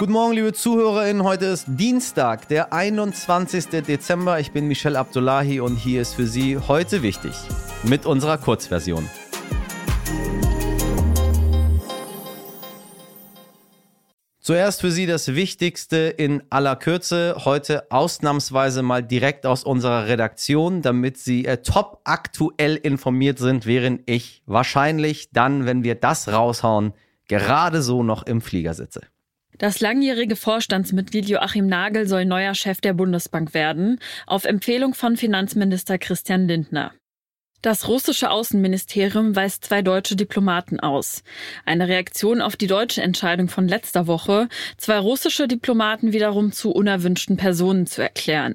Guten Morgen, liebe ZuhörerInnen. Heute ist Dienstag, der 21. Dezember. Ich bin Michelle Abdullahi und hier ist für Sie heute wichtig mit unserer Kurzversion. Zuerst für Sie das Wichtigste in aller Kürze. Heute ausnahmsweise mal direkt aus unserer Redaktion, damit Sie äh, top aktuell informiert sind, während ich wahrscheinlich dann, wenn wir das raushauen, gerade so noch im Flieger sitze. Das langjährige Vorstandsmitglied Joachim Nagel soll neuer Chef der Bundesbank werden, auf Empfehlung von Finanzminister Christian Lindner. Das russische Außenministerium weist zwei deutsche Diplomaten aus. Eine Reaktion auf die deutsche Entscheidung von letzter Woche, zwei russische Diplomaten wiederum zu unerwünschten Personen zu erklären.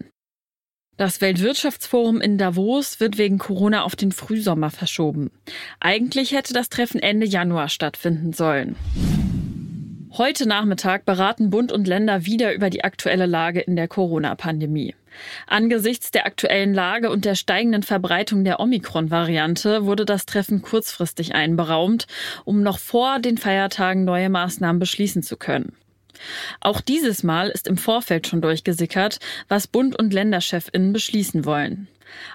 Das Weltwirtschaftsforum in Davos wird wegen Corona auf den Frühsommer verschoben. Eigentlich hätte das Treffen Ende Januar stattfinden sollen. Heute Nachmittag beraten Bund und Länder wieder über die aktuelle Lage in der Corona-Pandemie. Angesichts der aktuellen Lage und der steigenden Verbreitung der Omikron-Variante wurde das Treffen kurzfristig einberaumt, um noch vor den Feiertagen neue Maßnahmen beschließen zu können. Auch dieses Mal ist im Vorfeld schon durchgesickert, was Bund und Länderchefinnen beschließen wollen.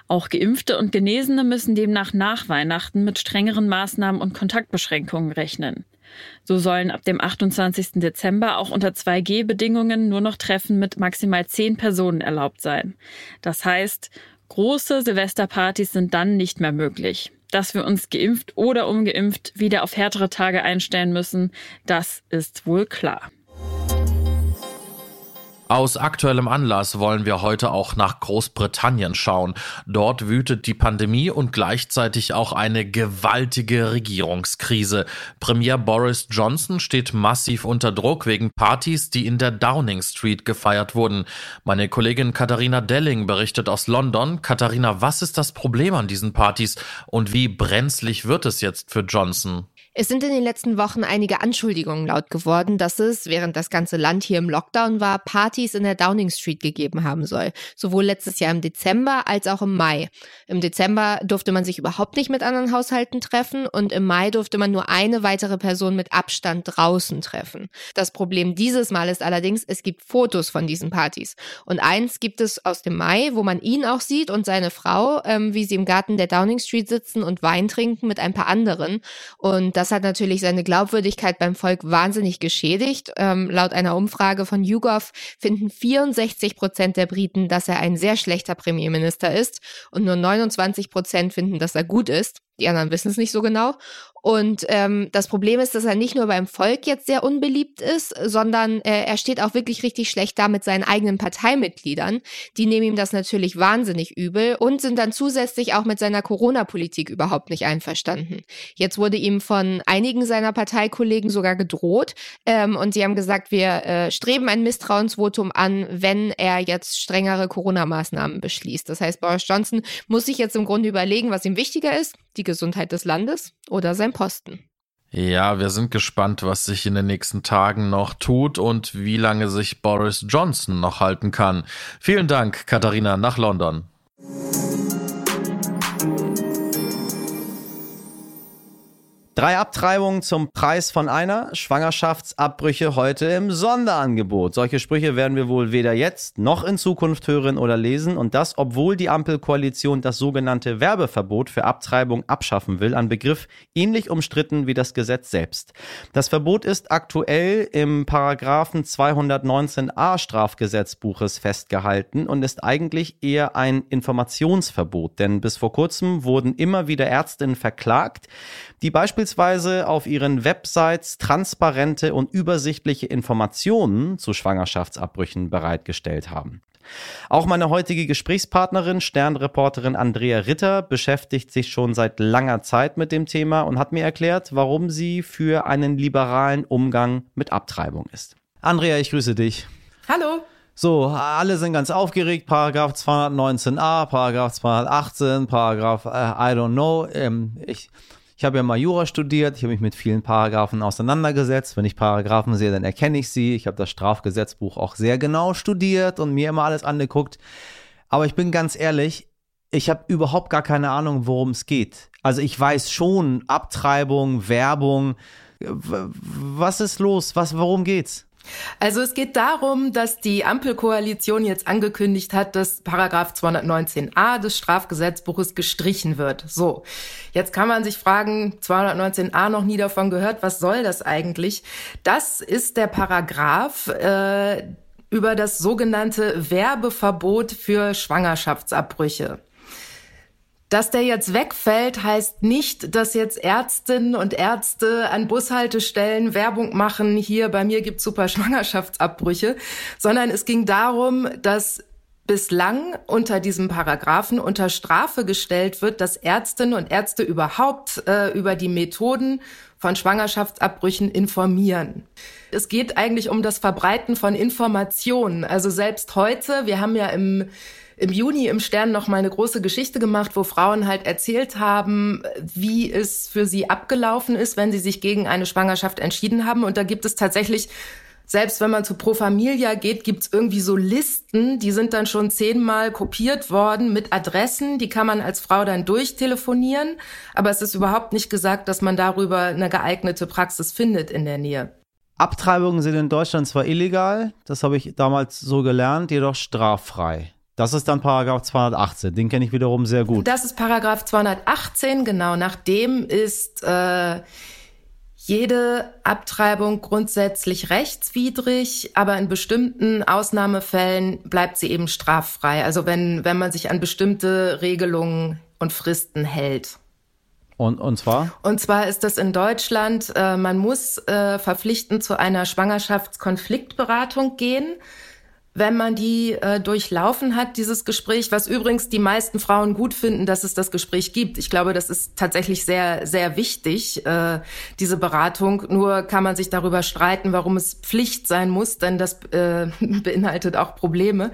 Auch Geimpfte und Genesene müssen demnach nach Weihnachten mit strengeren Maßnahmen und Kontaktbeschränkungen rechnen. So sollen ab dem 28. Dezember auch unter 2G-Bedingungen nur noch Treffen mit maximal zehn Personen erlaubt sein. Das heißt, große Silvesterpartys sind dann nicht mehr möglich. Dass wir uns geimpft oder ungeimpft wieder auf härtere Tage einstellen müssen, das ist wohl klar. Aus aktuellem Anlass wollen wir heute auch nach Großbritannien schauen. Dort wütet die Pandemie und gleichzeitig auch eine gewaltige Regierungskrise. Premier Boris Johnson steht massiv unter Druck wegen Partys, die in der Downing Street gefeiert wurden. Meine Kollegin Katharina Delling berichtet aus London. Katharina, was ist das Problem an diesen Partys und wie brenzlig wird es jetzt für Johnson? Es sind in den letzten Wochen einige Anschuldigungen laut geworden, dass es, während das ganze Land hier im Lockdown war, Partys in der Downing Street gegeben haben soll. Sowohl letztes Jahr im Dezember als auch im Mai. Im Dezember durfte man sich überhaupt nicht mit anderen Haushalten treffen und im Mai durfte man nur eine weitere Person mit Abstand draußen treffen. Das Problem dieses Mal ist allerdings, es gibt Fotos von diesen Partys. Und eins gibt es aus dem Mai, wo man ihn auch sieht und seine Frau, ähm, wie sie im Garten der Downing Street sitzen und Wein trinken mit ein paar anderen. Und das hat natürlich seine Glaubwürdigkeit beim Volk wahnsinnig geschädigt. Ähm, laut einer Umfrage von YouGov finden 64 Prozent der Briten, dass er ein sehr schlechter Premierminister ist und nur 29 Prozent finden, dass er gut ist. Die anderen wissen es nicht so genau. Und ähm, das Problem ist, dass er nicht nur beim Volk jetzt sehr unbeliebt ist, sondern äh, er steht auch wirklich richtig schlecht da mit seinen eigenen Parteimitgliedern. Die nehmen ihm das natürlich wahnsinnig übel und sind dann zusätzlich auch mit seiner Corona-Politik überhaupt nicht einverstanden. Jetzt wurde ihm von einigen seiner Parteikollegen sogar gedroht ähm, und sie haben gesagt, wir äh, streben ein Misstrauensvotum an, wenn er jetzt strengere Corona-Maßnahmen beschließt. Das heißt, Boris Johnson muss sich jetzt im Grunde überlegen, was ihm wichtiger ist, die Gesundheit des Landes oder sein Posten. Ja, wir sind gespannt, was sich in den nächsten Tagen noch tut und wie lange sich Boris Johnson noch halten kann. Vielen Dank, Katharina, nach London. Drei Abtreibungen zum Preis von einer, Schwangerschaftsabbrüche heute im Sonderangebot. Solche Sprüche werden wir wohl weder jetzt noch in Zukunft hören oder lesen und das, obwohl die Ampelkoalition das sogenannte Werbeverbot für Abtreibung abschaffen will, ein Begriff ähnlich umstritten wie das Gesetz selbst. Das Verbot ist aktuell im Paragraphen 219a Strafgesetzbuches festgehalten und ist eigentlich eher ein Informationsverbot, denn bis vor kurzem wurden immer wieder Ärztinnen verklagt, die beispielsweise auf ihren Websites transparente und übersichtliche Informationen zu Schwangerschaftsabbrüchen bereitgestellt haben. Auch meine heutige Gesprächspartnerin, Sternreporterin Andrea Ritter, beschäftigt sich schon seit langer Zeit mit dem Thema und hat mir erklärt, warum sie für einen liberalen Umgang mit Abtreibung ist. Andrea, ich grüße dich. Hallo. So, alle sind ganz aufgeregt. Paragraph 219a, Paragraph 218, Paragraph äh, I don't know. Ähm, ich ich habe ja mal Jura studiert, ich habe mich mit vielen Paragraphen auseinandergesetzt. Wenn ich Paragraphen sehe, dann erkenne ich sie. Ich habe das Strafgesetzbuch auch sehr genau studiert und mir immer alles angeguckt. Aber ich bin ganz ehrlich, ich habe überhaupt gar keine Ahnung, worum es geht. Also ich weiß schon, Abtreibung, Werbung. Was ist los? Was, worum geht's? Also es geht darum, dass die Ampelkoalition jetzt angekündigt hat, dass Paragraph 219a des Strafgesetzbuches gestrichen wird. So, jetzt kann man sich fragen, 219a noch nie davon gehört, was soll das eigentlich? Das ist der Paragraph, äh, über das sogenannte Werbeverbot für Schwangerschaftsabbrüche. Dass der jetzt wegfällt, heißt nicht, dass jetzt Ärztinnen und Ärzte an Bushaltestellen Werbung machen, hier bei mir gibt's super Schwangerschaftsabbrüche, sondern es ging darum, dass bislang unter diesem Paragraphen unter Strafe gestellt wird, dass Ärztinnen und Ärzte überhaupt äh, über die Methoden von Schwangerschaftsabbrüchen informieren. Es geht eigentlich um das Verbreiten von Informationen. Also selbst heute, wir haben ja im im Juni im Stern noch mal eine große Geschichte gemacht, wo Frauen halt erzählt haben, wie es für sie abgelaufen ist, wenn sie sich gegen eine Schwangerschaft entschieden haben. Und da gibt es tatsächlich selbst wenn man zu Pro Familia geht, gibt's irgendwie so Listen, die sind dann schon zehnmal kopiert worden mit Adressen, die kann man als Frau dann durchtelefonieren, aber es ist überhaupt nicht gesagt, dass man darüber eine geeignete Praxis findet in der Nähe. Abtreibungen sind in Deutschland zwar illegal, das habe ich damals so gelernt, jedoch straffrei. Das ist dann Paragraph 218, den kenne ich wiederum sehr gut. Das ist Paragraph 218, genau. Nachdem ist äh, jede Abtreibung grundsätzlich rechtswidrig, aber in bestimmten Ausnahmefällen bleibt sie eben straffrei. Also wenn, wenn man sich an bestimmte Regelungen und Fristen hält. Und, und zwar? Und zwar ist das in Deutschland, äh, man muss äh, verpflichtend zu einer Schwangerschaftskonfliktberatung gehen wenn man die äh, durchlaufen hat, dieses Gespräch, was übrigens die meisten Frauen gut finden, dass es das Gespräch gibt. Ich glaube, das ist tatsächlich sehr, sehr wichtig, äh, diese Beratung. Nur kann man sich darüber streiten, warum es Pflicht sein muss, denn das äh, beinhaltet auch Probleme.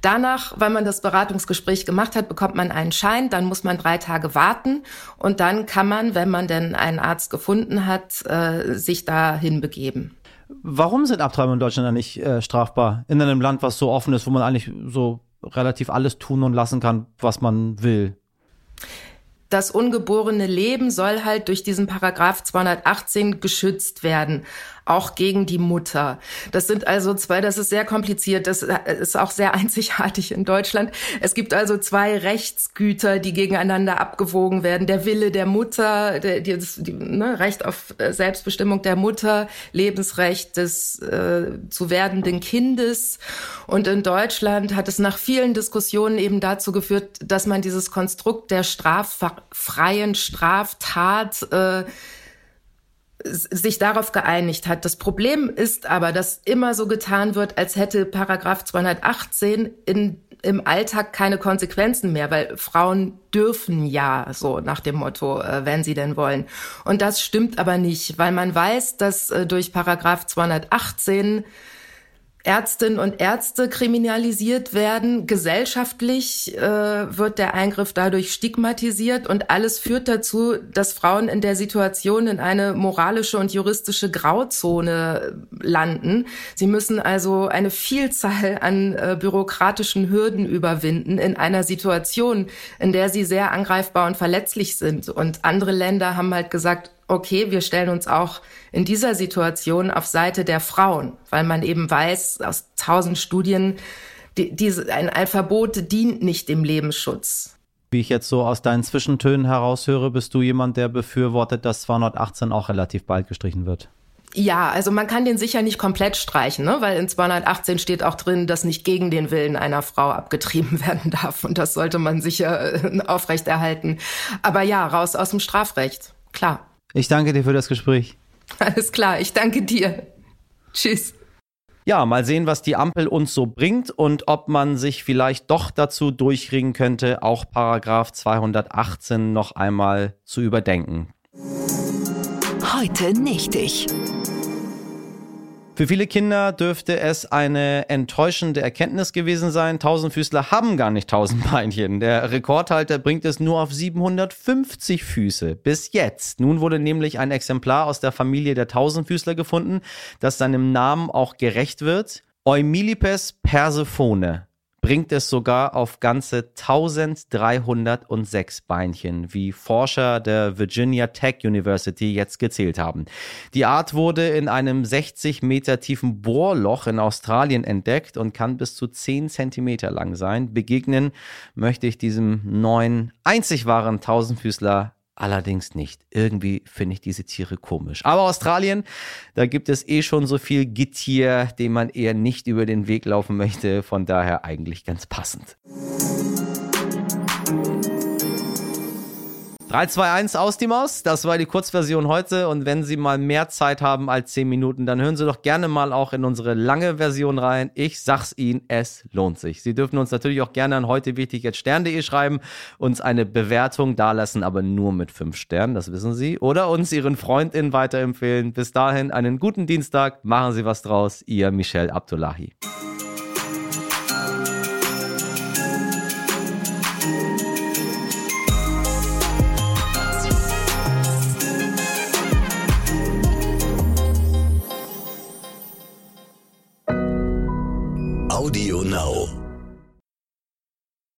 Danach, wenn man das Beratungsgespräch gemacht hat, bekommt man einen Schein, dann muss man drei Tage warten und dann kann man, wenn man denn einen Arzt gefunden hat, äh, sich dahin begeben. Warum sind Abtreibungen in Deutschland nicht äh, strafbar? In einem Land, was so offen ist, wo man eigentlich so relativ alles tun und lassen kann, was man will das ungeborene Leben soll halt durch diesen Paragraph 218 geschützt werden auch gegen die Mutter. Das sind also zwei, das ist sehr kompliziert, das ist auch sehr einzigartig in Deutschland. Es gibt also zwei Rechtsgüter, die gegeneinander abgewogen werden. Der Wille der Mutter, der, die, die, ne, Recht auf Selbstbestimmung der Mutter, Lebensrecht des äh, zu werdenden Kindes. Und in Deutschland hat es nach vielen Diskussionen eben dazu geführt, dass man dieses Konstrukt der straffreien Straftat äh, sich darauf geeinigt hat. Das Problem ist aber, dass immer so getan wird, als hätte Paragraph 218 in, im Alltag keine Konsequenzen mehr, weil Frauen dürfen ja, so nach dem Motto, äh, wenn sie denn wollen. Und das stimmt aber nicht, weil man weiß, dass äh, durch Paragraph 218 Ärztinnen und Ärzte kriminalisiert werden. Gesellschaftlich äh, wird der Eingriff dadurch stigmatisiert und alles führt dazu, dass Frauen in der Situation in eine moralische und juristische Grauzone landen. Sie müssen also eine Vielzahl an äh, bürokratischen Hürden überwinden in einer Situation, in der sie sehr angreifbar und verletzlich sind. Und andere Länder haben halt gesagt, okay, wir stellen uns auch in dieser Situation auf Seite der Frauen, weil man eben weiß aus tausend Studien, die, diese, ein, ein Verbot dient nicht dem Lebensschutz. Wie ich jetzt so aus deinen Zwischentönen heraushöre, bist du jemand, der befürwortet, dass 218 auch relativ bald gestrichen wird. Ja, also man kann den sicher nicht komplett streichen, ne? weil in 218 steht auch drin, dass nicht gegen den Willen einer Frau abgetrieben werden darf. Und das sollte man sicher äh, aufrechterhalten. Aber ja, raus aus dem Strafrecht, klar. Ich danke dir für das Gespräch. Alles klar, ich danke dir. Tschüss. Ja, mal sehen, was die Ampel uns so bringt und ob man sich vielleicht doch dazu durchringen könnte, auch Paragraph 218 noch einmal zu überdenken. Heute nicht ich. Für viele Kinder dürfte es eine enttäuschende Erkenntnis gewesen sein. Tausendfüßler haben gar nicht tausend Beinchen. Der Rekordhalter bringt es nur auf 750 Füße. Bis jetzt. Nun wurde nämlich ein Exemplar aus der Familie der Tausendfüßler gefunden, das seinem Namen auch gerecht wird. Eumilipes persephone bringt es sogar auf ganze 1306 Beinchen, wie Forscher der Virginia Tech University jetzt gezählt haben. Die Art wurde in einem 60 Meter tiefen Bohrloch in Australien entdeckt und kann bis zu 10 Zentimeter lang sein. Begegnen möchte ich diesem neuen, einzig wahren Tausendfüßler allerdings nicht. Irgendwie finde ich diese Tiere komisch. Aber Australien, da gibt es eh schon so viel Gittier, dem man eher nicht über den Weg laufen möchte. Von daher eigentlich ganz passend. 3, 2, 1 aus die Maus. Das war die Kurzversion heute. Und wenn Sie mal mehr Zeit haben als 10 Minuten, dann hören Sie doch gerne mal auch in unsere lange Version rein. Ich sag's Ihnen, es lohnt sich. Sie dürfen uns natürlich auch gerne an heute wichtig jetzt stern.de schreiben, uns eine Bewertung dalassen, aber nur mit 5 Sternen, das wissen Sie. Oder uns Ihren FreundInnen weiterempfehlen. Bis dahin einen guten Dienstag. Machen Sie was draus. Ihr Michel Abdullahi.